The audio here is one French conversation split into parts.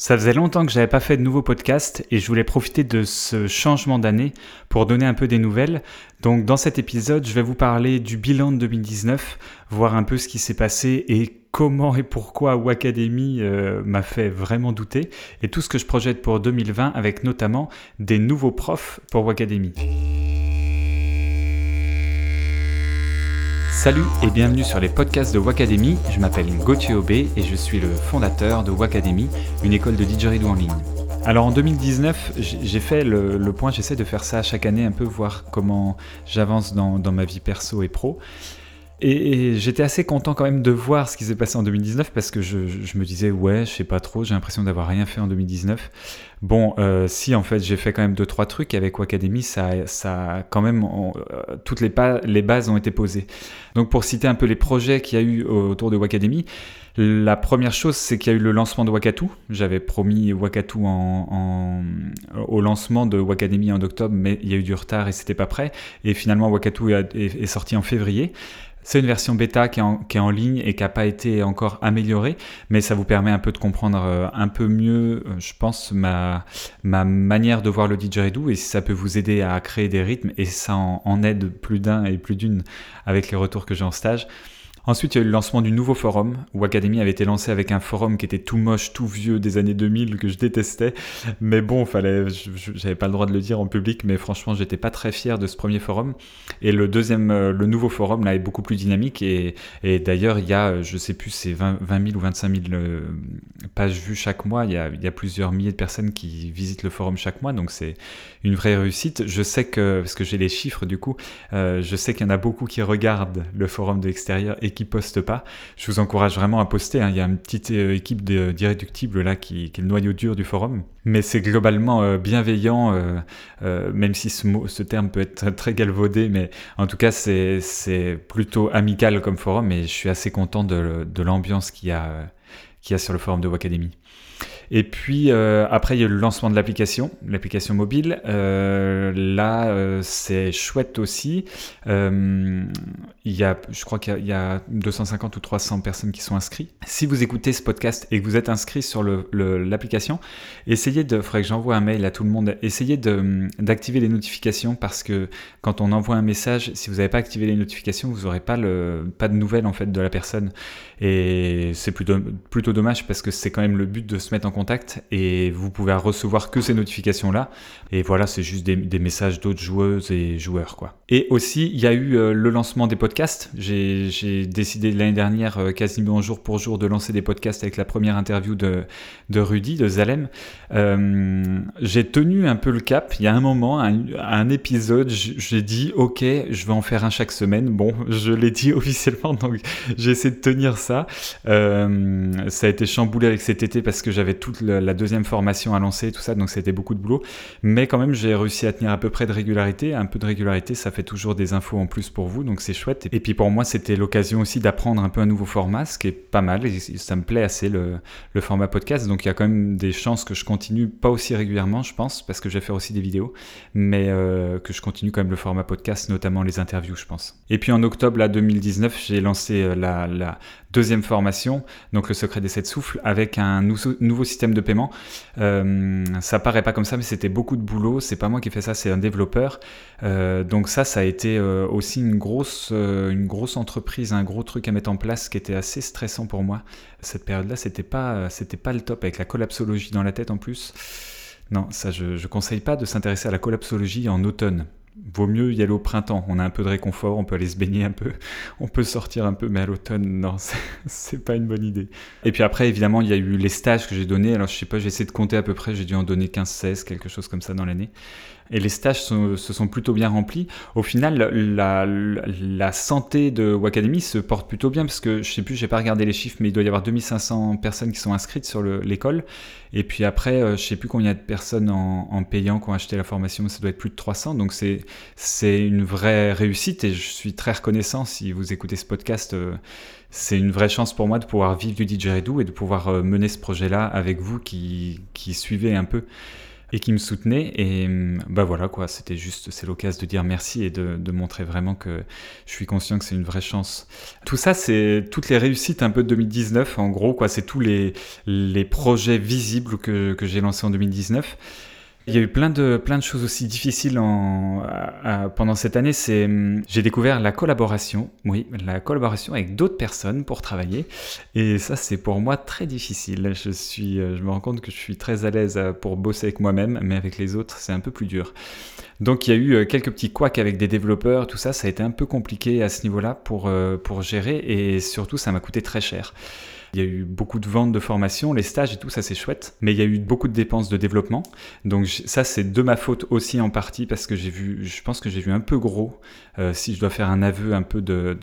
Ça faisait longtemps que j'avais pas fait de nouveau podcast et je voulais profiter de ce changement d'année pour donner un peu des nouvelles. Donc dans cet épisode, je vais vous parler du bilan de 2019, voir un peu ce qui s'est passé et comment et pourquoi Wacademy euh, m'a fait vraiment douter et tout ce que je projette pour 2020 avec notamment des nouveaux profs pour Wacademy. Salut et bienvenue sur les podcasts de Wacademy. Je m'appelle Gauthier Aubé et je suis le fondateur de Wacademy, une école de didgeridoo en ligne. Alors en 2019, j'ai fait le, point, j'essaie de faire ça chaque année, un peu voir comment j'avance dans, ma vie perso et pro. Et, j'étais assez content quand même de voir ce qui s'est passé en 2019 parce que je, me disais ouais je sais pas trop j'ai l'impression d'avoir rien fait en 2019 bon euh, si en fait j'ai fait quand même deux trois trucs avec Wacademy ça ça quand même euh, toutes les, les bases ont été posées donc pour citer un peu les projets qu'il y a eu autour de Wacademy la première chose, c'est qu'il y a eu le lancement de Wakatu. J'avais promis Wakatu au lancement de Wacademy en octobre, mais il y a eu du retard et c'était pas prêt. Et finalement, Wakatu est sorti en février. C'est une version bêta qui est, en, ligne et qui n'a pas été encore améliorée, mais ça vous permet un peu de comprendre euh, un peu mieux, euh, je pense, ma, ma manière de voir le didgeridoo et si ça peut vous aider à créer des rythmes et ça en aide plus d'un et plus d'une avec les retours que j'ai en stage. Ensuite, il y a eu le lancement du nouveau forum, où Academy avait été lancé avec un forum qui était tout moche, tout vieux des années 2000, que je détestais. Mais bon, fallait, j'avais pas le droit de le dire en public, mais franchement, j'étais pas très fier de ce premier forum. Et le deuxième, euh, le nouveau forum, là, est beaucoup plus dynamique. Et, d'ailleurs, il y a, je sais plus, c'est 20, 000 ou 25 000 euh, pages vues chaque mois. Il y, a, plusieurs milliers de personnes qui visitent le forum chaque mois, donc c'est une vraie réussite. Je sais que, parce que j'ai les chiffres du coup, euh, je sais qu'il y en a beaucoup qui regardent le forum de l'extérieur qui postent pas, je vous encourage vraiment à poster. Hein. Il y a une petite euh, équipe d'irréductibles là qui, est le noyau dur du forum. Mais c'est globalement euh, bienveillant, euh, même si ce, terme peut être très galvaudé, mais en tout cas c'est plutôt amical comme forum et je suis assez content de, l'ambiance qu'il y, y a sur le forum de Wacademy. Et puis euh, après, il y a le lancement de l'application, l'application mobile. Euh, là, euh, c'est chouette aussi. il y a, je crois qu'il y, a 250 ou 300 personnes qui sont inscrites. Si vous écoutez ce podcast et que vous êtes inscrit sur l'application, le, essayez de, faudrait que j'envoie un mail à tout le monde, essayez d'activer les notifications parce que quand on envoie un message, si vous n'avez pas activé les notifications, vous n'aurez pas, le, pas de nouvelles en fait de la personne. Et c'est plutôt, plutôt dommage parce que c'est quand même le but de se mettre en contact et vous pouvez recevoir que ces notifications-là. Et voilà, c'est juste des, messages d'autres joueuses et joueurs. quoi. Et aussi, il y a eu euh, le lancement des podcasts. J'ai décidé l'année dernière, euh, quasiment jour pour jour, de lancer des podcasts avec la première interview de, de Rudy, de Zalem. Euh, j'ai tenu un peu le cap. Il y a un moment, un, épisode, j'ai dit, ok, je vais en faire un chaque semaine. Bon, je l'ai dit officiellement, donc j'ai essayé de tenir ça. ça a été chamboulé avec cet été parce que j'avais la deuxième formation à lancer, tout ça, donc c'était beaucoup de boulot. Mais quand même, j'ai réussi à tenir à peu près de régularité. Un peu de régularité, ça fait toujours des infos en plus pour vous, donc c'est chouette. Et puis pour moi, c'était l'occasion aussi d'apprendre un peu un nouveau format, ce qui est pas mal. Ça me plaît assez le, le format podcast. Donc il y a quand même des chances que je continue, pas aussi régulièrement, je pense, parce que je vais faire aussi des vidéos, mais euh, que je continue quand même le format podcast, notamment les interviews, je pense. Et puis en octobre là, 2019, j'ai lancé euh, la, la deuxième formation, donc le secret des sept souffles, avec un nouveau système de paiement. Euh, ça paraît pas comme ça, mais c'était beaucoup de boulot. C'est pas moi qui ai fait ça, c'est un développeur. Euh, donc ça, ça a été euh, aussi une grosse, une grosse entreprise, un gros truc à mettre en place, qui était assez stressant pour moi. Cette période-là, c'était pas, c'était pas le top avec la collapsologie dans la tête en plus. Non, ça, je, je conseille pas de s'intéresser à la collapsologie en automne vaut mieux y aller au printemps. On a un peu de réconfort, on peut aller se baigner un peu, on peut sortir un peu, mais à l'automne, non, c'est pas une bonne idée. Et puis après, évidemment, il y a eu les stages que j'ai donnés. Alors, je sais pas, j'ai essayé de compter à peu près, j'ai dû en donner 15-16, quelque chose comme ça dans l'année et les stages se sont plutôt bien remplis. Au final, la, santé de Wacademy se porte plutôt bien parce que je sais plus, j'ai pas regardé les chiffres, mais il doit y avoir 2500 personnes qui sont inscrites sur l'école. Et puis après, euh, je sais plus combien de personnes en, payant qui ont acheté la formation, ça doit être plus de 300. Donc c'est c'est une vraie réussite et je suis très reconnaissant si vous écoutez ce podcast. Euh, c'est une vraie chance pour moi de pouvoir vivre du didgeridoo et de pouvoir euh, mener ce projet-là avec vous qui, qui suivez un peu. Et qui me soutenaient. Et bah voilà quoi, c'était juste, c'est l'occasion de dire merci et de, de, montrer vraiment que je suis conscient que c'est une vraie chance. Tout ça, c'est toutes les réussites un peu de 2019 en gros quoi, c'est tous les, les projets visibles que, que j'ai lancés en 2019. Il y a eu plein de, plein de choses aussi difficiles en, pendant cette année. Hum, j'ai découvert la collaboration, oui, la collaboration avec d'autres personnes pour travailler. Et ça, c'est pour moi très difficile. Je, euh, je me rends compte que je suis très à l'aise euh, pour bosser avec moi-même, mais avec les autres, c'est un peu plus dur. Donc il y a eu euh, quelques petits couacs avec des développeurs, tout ça, ça a été un peu compliqué à ce niveau-là pour, pour gérer et surtout ça m'a coûté très cher. Il y a eu beaucoup de ventes de formation, les stages et tout, ça c'est chouette. Mais il y a eu beaucoup de dépenses de développement. Donc ça c'est de ma faute aussi en partie parce que j'ai vu, je pense que j'ai vu un peu gros. Euh, si je dois faire un aveu un peu de,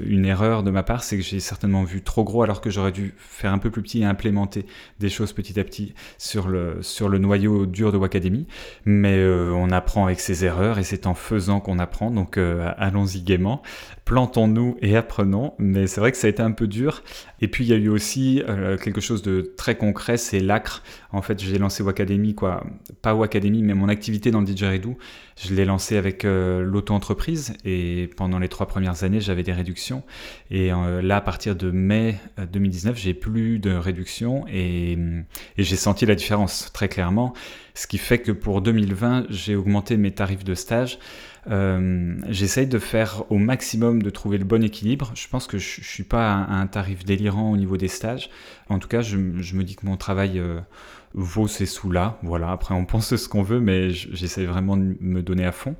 une erreur de ma part, c'est que j'ai certainement vu trop gros alors que j'aurais dû faire un peu plus petit et implémenter des choses petit à petit sur le, sur le noyau dur de Wacademy. Mais euh, on apprend avec ses erreurs et c'est en faisant qu'on apprend. Donc euh, allons-y gaiement plantons-nous et apprenons. Mais c'est vrai que ça a été un peu dur. Et puis il y a eu aussi euh, quelque chose de très concret, c'est l'ACRE. En fait, j'ai lancé Wacademy, quoi. Pas Wacademy, mais mon activité dans le Didgeridoo. Je l'ai lancé avec euh, l'auto-entreprise et pendant les trois premières années, j'avais des réductions. Et euh, là, à partir de mai 2019, j'ai plus de réductions et, et j'ai senti la différence très clairement. Ce qui fait que pour 2020, j'ai augmenté mes tarifs de stage. Euh, J'essaye de faire au maximum de trouver le bon équilibre. Je pense que je, suis pas à, un tarif délirant au niveau des stages. En tout cas, je, me dis que mon travail euh, vaut ces sous-là. Voilà. Après, on pense ce qu'on veut, mais j'essaie vraiment de me donner à fond.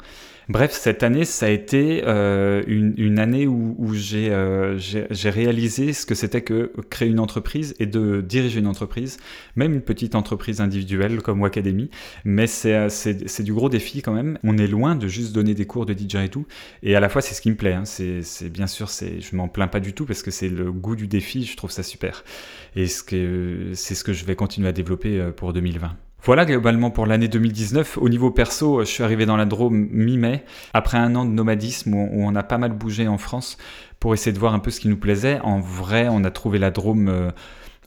Bref, cette année, ça a été euh, une, année où, euh, j'ai réalisé ce que c'était que créer une entreprise et de diriger une entreprise, même une petite entreprise individuelle comme Wacademy. Mais euh, c'est du gros défi quand même. On est loin de juste donner des cours de DJ et tout. Et à la fois, c'est ce qui me plaît. Hein. C'est bien sûr, je m'en plains pas du tout parce que c'est le goût du défi. Je trouve ça super. Et c'est ce que je vais continuer à développer pour 2020. Voilà globalement pour l'année 2019. Au niveau perso, je suis arrivé dans la Drôme mi-mai, après un an de nomadisme où on a pas mal bougé en France pour essayer de voir un peu ce qui nous plaisait. En vrai, on a trouvé la Drôme euh,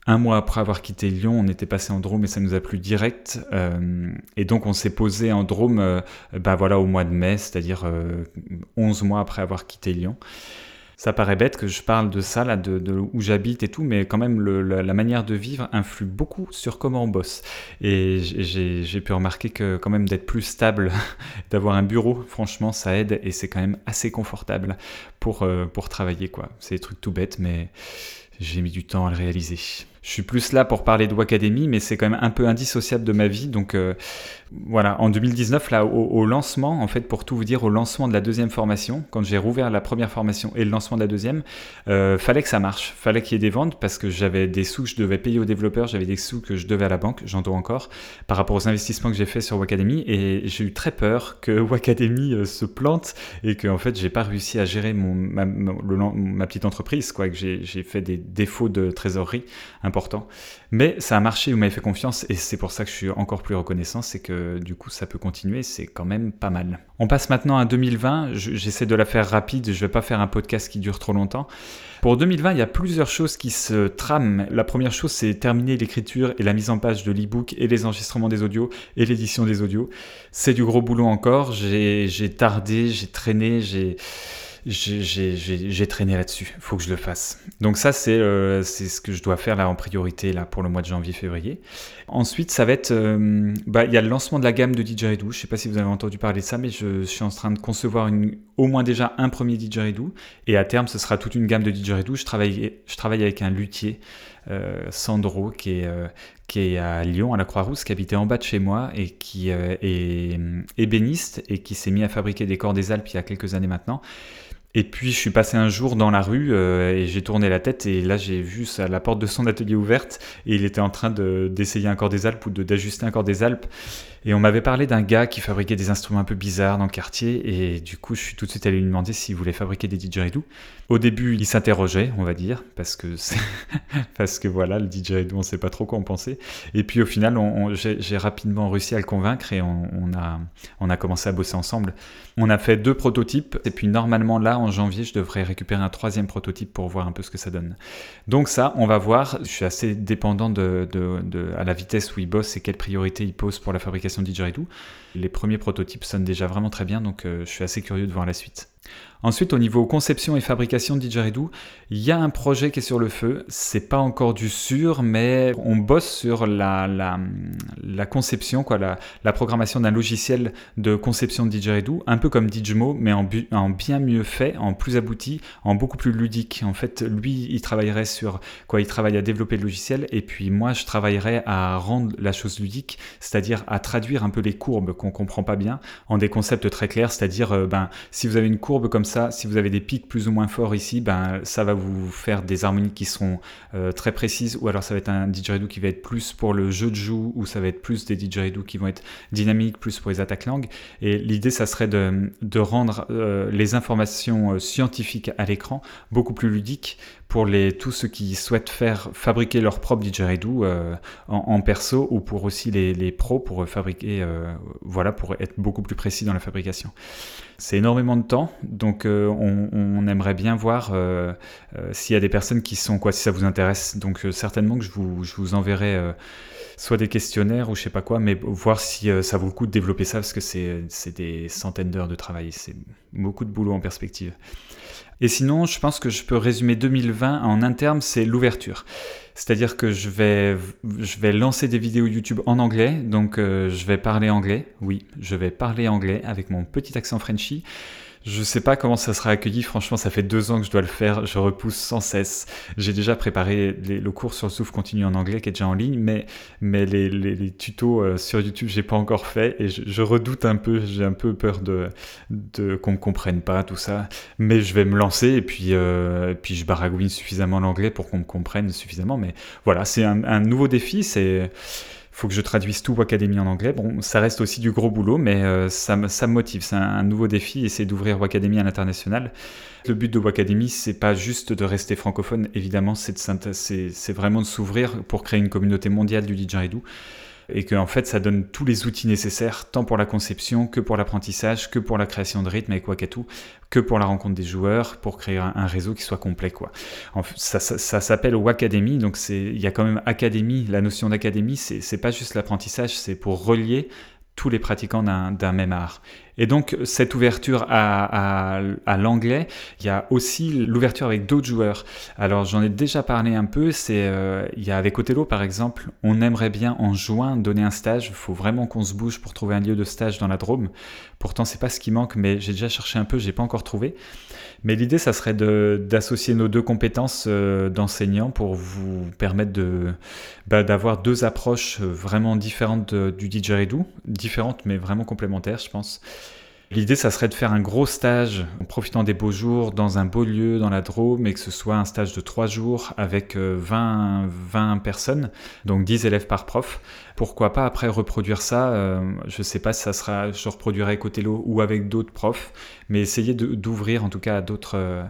un mois après avoir quitté Lyon. On était passé en Drôme et ça nous a plu direct. Euh, et donc on s'est posé en Drôme euh, bah voilà, au mois de mai, c'est-à-dire 11 mois après avoir quitté Lyon ça paraît bête que je parle de ça, là, de, où j'habite et tout, mais quand même, la, manière de vivre influe beaucoup sur comment on bosse. Et j'ai pu remarquer que quand même d'être plus stable, d'avoir un bureau, franchement, ça aide et c'est quand même assez confortable pour, euh, pour travailler, quoi. C'est des trucs tout bêtes, mais j'ai mis du temps à le réaliser. Je suis plus là pour parler de Wacademy, mais c'est quand même un peu indissociable de ma vie. Donc euh, voilà, en 2019, là, au, lancement, en fait, pour tout vous dire, au lancement de la deuxième formation, quand j'ai rouvert la première formation et le lancement de la deuxième, euh, fallait que ça marche, fallait qu'il y ait des ventes parce que j'avais des sous que je devais payer aux développeurs, j'avais des sous que je devais à la banque, j'en dois encore, par rapport aux investissements que j'ai fait sur Wacademy. Et j'ai eu très peur que Wacademy euh, se plante et que en fait, j'ai pas réussi à gérer mon, ma, petite entreprise, quoi, que j'ai fait des défauts de trésorerie important. Mais ça a marché, vous m'avez fait confiance et c'est pour ça que je suis encore plus reconnaissant, c'est que du coup ça peut continuer, c'est quand même pas mal. On passe maintenant à 2020, j'essaie de la faire rapide, je vais pas faire un podcast qui dure trop longtemps. Pour 2020, il y a plusieurs choses qui se trament. La première chose, c'est terminer l'écriture et la mise en page de l'e-book et les enregistrements des audios et l'édition des audios. C'est du gros boulot encore, j'ai tardé, j'ai traîné, j'ai j'ai traîné là-dessus. Il faut que je le fasse. Donc ça, euh, c'est ce que je dois faire là en priorité là pour le mois de janvier-février. Ensuite, ça va être, euh, bah, il y a le lancement de la gamme de Didgeridoo. Je ne sais pas si vous avez entendu parler de ça, mais je, suis en train de concevoir au moins déjà un premier Didgeridoo. Et à terme, ce sera toute une gamme de Didgeridoo. Je travaille, je travaille avec un luthier, euh, Sandro, qui est, qui est à Lyon, à la Croix-Rousse, qui habitait en bas de chez moi et qui est ébéniste et qui s'est mis à fabriquer des corps des Alpes il y a quelques années maintenant. Et puis je suis passé un jour dans la rue euh, et j'ai tourné la tête et là j'ai vu ça, la porte de son atelier ouverte et il était en train d'essayer un corps des Alpes ou d'ajuster un corps des Alpes. Et on m'avait parlé d'un gars qui fabriquait des instruments un peu bizarres dans le quartier et du coup je suis tout de suite allé lui demander s'il voulait fabriquer des didgeridoo. Au début il s'interrogeait on va dire parce que parce que voilà le didgeridoo on sait pas trop quoi en penser. Et puis au final j'ai rapidement réussi à le convaincre et on, a, on a commencé à bosser ensemble. On a fait deux prototypes et puis normalement là en janvier, je devrais récupérer un troisième prototype pour voir un peu ce que ça donne. Donc ça, on va voir. Je suis assez dépendant de, à la vitesse où il bosse et quelles priorités il pose pour la fabrication Les premiers prototypes sonnent déjà vraiment très bien, donc euh, je suis assez curieux de voir la suite. Ensuite, au niveau conception et fabrication de Didgeridoo, il y a un projet qui est sur le feu. C'est pas encore du sûr, mais on bosse sur la, conception, quoi, la, programmation d'un logiciel de conception de Didgeridoo, un peu comme Digimo, mais en, en, bien mieux fait, en plus abouti, en beaucoup plus ludique. En fait, lui, il travaillerait sur quoi? Il travaille à développer le logiciel, et puis moi, je travaillerais à rendre la chose ludique, c'est-à-dire à traduire un peu les courbes qu'on comprend pas bien en des concepts très clairs, c'est-à-dire, euh, ben, si vous avez une courbe comme ça, si vous avez des pics plus ou moins forts ici, ben, ça va vous faire des harmonies qui seront euh, très précises, ou alors ça va être un didgeridoo qui va être plus pour le jeu de joue, ou ça va être plus des didgeridoo qui vont être dynamiques, plus pour les attaques langues. Et l'idée, ça serait de, rendre euh, les informations euh, scientifiques à l'écran beaucoup plus ludiques pour tous ceux qui souhaitent faire fabriquer leur propre didgeridoo euh, en, perso ou pour aussi les, pros pour fabriquer, voilà, pour être beaucoup plus précis dans la fabrication. C'est énormément de temps, donc euh, on, aimerait bien voir s'il y a des personnes qui sont, quoi, si ça vous intéresse. Donc certainement que je vous, je vous enverrai soit des questionnaires ou je sais pas quoi, mais voir si ça vaut le coup de développer ça parce que c'est des centaines d'heures de travail, c'est beaucoup de boulot en perspective. Et sinon, je pense que je peux résumer 2020 en un terme, c'est l'ouverture. C'est-à-dire que je vais, je vais lancer des vidéos YouTube en anglais, donc euh, je vais parler anglais. Oui, je vais parler anglais avec mon petit accent Frenchy. Je sais pas comment ça sera accueilli. Franchement, ça fait deux ans que je dois le faire. Je repousse sans cesse. J'ai déjà préparé le cours sur le souffle continu en anglais qui est déjà en ligne, mais, mais les, les, tutos euh, sur YouTube, j'ai pas encore fait et je, redoute un peu. J'ai un peu peur de, de qu'on me comprenne pas tout ça. Mais je vais me lancer et puis, euh, puis je baragouine suffisamment l'anglais pour qu'on me comprenne suffisamment. Mais voilà, c'est un, un nouveau défi. C'est faut que je traduise tout Wacademy en anglais. Bon, ça reste aussi du gros boulot, mais euh, ça, me motive. C'est un, nouveau défi, c'est d'ouvrir Wacademy à l'international. Le but de Wacademy, c'est pas juste de rester francophone, évidemment, c'est vraiment de s'ouvrir pour créer une communauté mondiale du didgeridoo et que en fait ça donne tous les outils nécessaires tant pour la conception que pour l'apprentissage que pour la création de rythme avec Wakatu que pour la rencontre des joueurs pour créer un, réseau qui soit complet quoi. ça, ça, s'appelle Wacademy donc il y a quand même académie la notion d'académie c'est pas juste l'apprentissage c'est pour relier tous les pratiquants d'un même art. Et donc cette ouverture à, l'anglais, il y a aussi l'ouverture avec d'autres joueurs. Alors j'en ai déjà parlé un peu, c'est euh, il y a avec Othello par exemple, on aimerait bien en juin donner un stage, il faut vraiment qu'on se bouge pour trouver un lieu de stage dans la Drôme. Pourtant c'est pas ce qui manque, mais j'ai déjà cherché un peu, j'ai pas encore trouvé. Mais l'idée ça serait d'associer nos deux compétences euh, d'enseignants pour vous permettre de bah, d'avoir deux approches vraiment différentes du didgeridoo, différentes mais vraiment complémentaires je pense. L'idée, ça serait de faire un gros stage en profitant des beaux jours dans un beau lieu dans la Drôme et que ce soit un stage de trois jours avec 20, euh, 20 personnes, donc 10 élèves par prof. Pourquoi pas après reproduire ça euh, Je sais pas si ça sera, je reproduirai avec Othello ou avec d'autres profs, mais essayer d'ouvrir en tout cas à d'autres. Euh,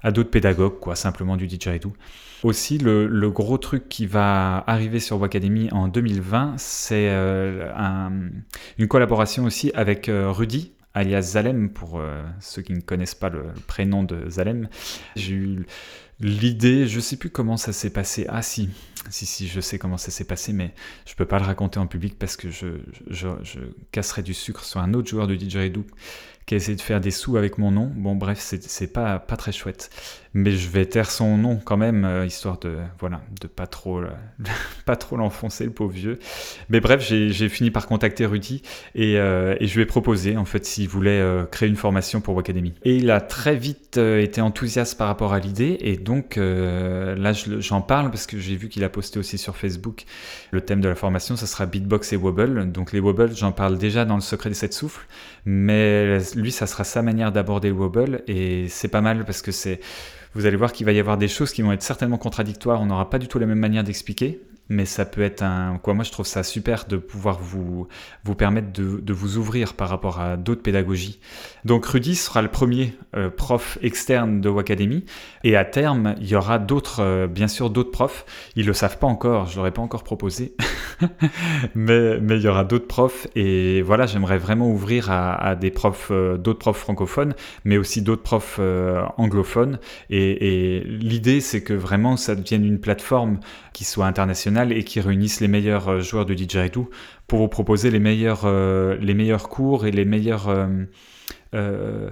à d'autres pédagogues, quoi, simplement du didgeridoo. Aussi, le, le, gros truc qui va arriver sur Wacademy en 2020, c'est une collaboration aussi avec Rudy, alias Zalem, pour euh, ceux qui ne connaissent pas le, prénom de Zalem. J'ai eu l'idée, je sais plus comment ça s'est passé. Ah si, si, si, je sais comment ça s'est passé, mais je peux pas le raconter en public parce que je, je, je casserai du sucre sur un autre joueur de didgeridoo qui a essayé de faire des sous avec mon nom. Bon, bref, c'est pas, pas très chouette. Mais je vais taire son nom quand même, euh, histoire de, voilà, de pas trop, pas trop l'enfoncer, le pauvre vieux. Mais bref, j'ai fini par contacter Rudy et, euh, et, je lui ai proposé, en fait, s'il voulait euh, créer une formation pour Wacademy. Et il a très vite été enthousiaste par rapport à l'idée. Et donc, là, j'en parle parce que j'ai vu qu'il a posté aussi sur Facebook le thème de la formation, ça sera beatbox et wobble. Donc, les wobbles, j'en parle déjà dans le secret des sept souffles. Mais lui, ça sera sa manière d'aborder le wobble et c'est pas mal parce que c'est, vous allez voir qu'il va y avoir des choses qui vont être certainement contradictoires. On n'aura pas du tout la même manière d'expliquer. Mais ça peut être un quoi moi je trouve ça super de pouvoir vous vous permettre de, de vous ouvrir par rapport à d'autres pédagogies. Donc Rudy sera le premier euh, prof externe de Wacademy et à terme il y aura d'autres euh, bien sûr d'autres profs. Ils le savent pas encore je l'aurais pas encore proposé. Mais mais il y aura d'autres profs. Et voilà j'aimerais vraiment ouvrir à, des profs euh, d'autres profs francophones mais aussi d'autres profs anglophones. Et l'idée c'est que vraiment ça devienne une plateforme qui soit internationale et qui réunisse les meilleurs euh, joueurs de didgeridoo pour vous proposer les meilleurs, euh, les meilleurs cours et les meilleurs euh,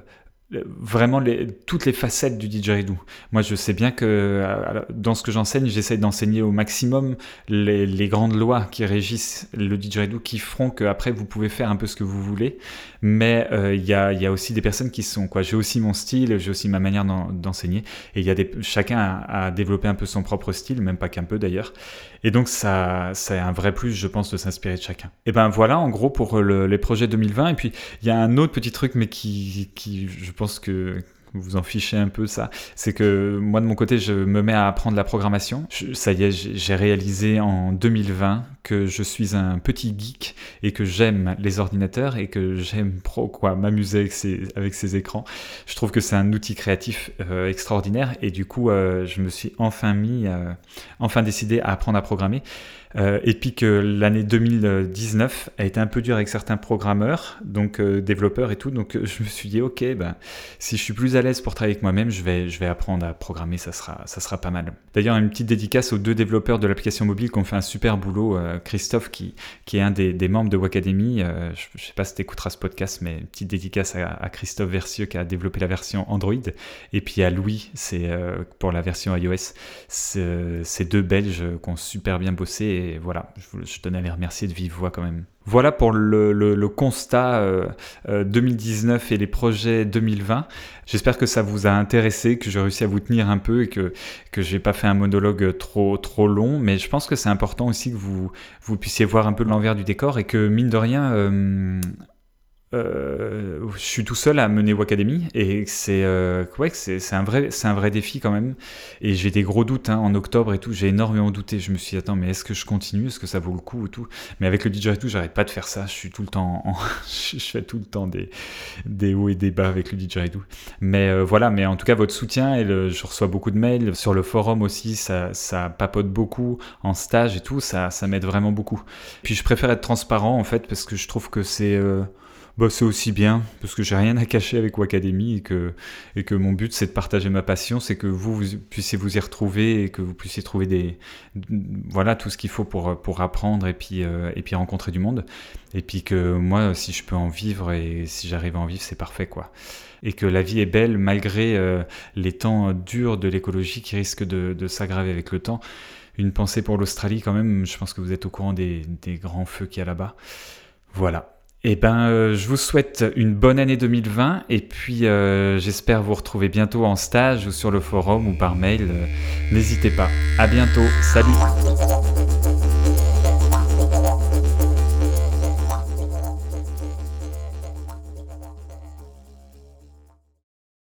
vraiment toutes les facettes du didgeridoo. Moi, je sais bien que dans ce que j'enseigne, j'essaie d'enseigner au maximum les, grandes lois qui régissent le didgeridoo, qui feront qu'après vous pouvez faire un peu ce que vous voulez. Mais il euh, y, a, y, a, aussi des personnes qui sont quoi. J'ai aussi mon style, j'ai aussi ma manière d'enseigner, et il y a chacun a, développé un peu son propre style, même pas qu'un peu d'ailleurs. Et donc ça, c'est un vrai plus, je pense, de s'inspirer de chacun. Et ben voilà, en gros pour le, les projets 2020. Et puis il y a un autre petit truc, mais qui, qui je pense que vous en fichez un peu ça. C'est que moi de mon côté, je me mets à apprendre la programmation. ça y est, j'ai réalisé en 2020 que je suis un petit geek et que j'aime les ordinateurs et que j'aime m'amuser avec ces, avec ces écrans. Je trouve que c'est un outil créatif euh, extraordinaire et du coup, euh, je me suis enfin mis, euh, enfin décidé à apprendre à programmer. Et puis que l'année 2019 a été un peu dure avec certains programmeurs, donc développeurs et tout. Donc je me suis dit, ok, ben, si je suis plus à l'aise pour travailler avec moi-même, je vais, je vais apprendre à programmer, ça sera, ça sera pas mal. D'ailleurs, une petite dédicace aux deux développeurs de l'application mobile qui ont fait un super boulot. Christophe, qui, qui est un des, membres de Wacademy, je, sais pas si tu écouteras ce podcast, mais petite dédicace à, Christophe Versieux qui a développé la version Android. Et puis à Louis, c'est pour la version iOS. Ces deux Belges qui ont super bien bossé. Et et voilà, je, je, tenais à les remercier de vive voix quand même. Voilà pour le, constat euh, 2019 euh, et les projets 2020. J'espère que ça vous a intéressé, que j'ai réussi à vous tenir un peu et que que j'ai pas fait un monologue trop trop long. Mais je pense que c'est important aussi que vous vous puissiez voir un peu l'envers du décor et que mine de rien. Euh, je suis tout seul à mener Wacademy et c'est euh, ouais, c'est un vrai c'est un vrai défi quand même. Et j'ai des gros doutes hein, en octobre et tout. J'ai énormément douté. Je me suis dit attends mais est-ce que je continue? Est-ce que ça vaut le coup ou tout? Mais avec le DJ et tout j'arrête pas de faire ça. Je suis tout le temps en... je fais tout le temps des des hauts et des bas avec le DJ et tout. Mais euh, voilà. Mais en tout cas votre soutien et je reçois beaucoup de mails. Sur le forum aussi ça ça papote beaucoup en stage et tout. Ça ça m'aide vraiment beaucoup. Puis je préfère être transparent en fait parce que je trouve que c'est bah, c'est aussi bien, parce que j'ai rien à cacher avec Wacademy et que, et que mon but c'est de partager ma passion, c'est que vous, vous, puissiez vous y retrouver et que vous puissiez trouver des, voilà, tout ce qu'il faut pour, pour apprendre et puis, euh, et puis rencontrer du monde. Et puis que moi, si je peux en vivre et si j'arrive à en vivre, c'est parfait quoi. Et que la vie est belle malgré euh, les temps durs de l'écologie qui risquent de, de s'aggraver avec le temps. Une pensée pour l'Australie quand même, je pense que vous êtes au courant des, des grands feux qu'il y a là-bas. Voilà. Eh ben, euh, je vous souhaite une bonne année 2020 et puis euh, j'espère vous retrouver bientôt en stage ou sur le forum ou par mail. Euh, N'hésitez pas. À bientôt. Salut.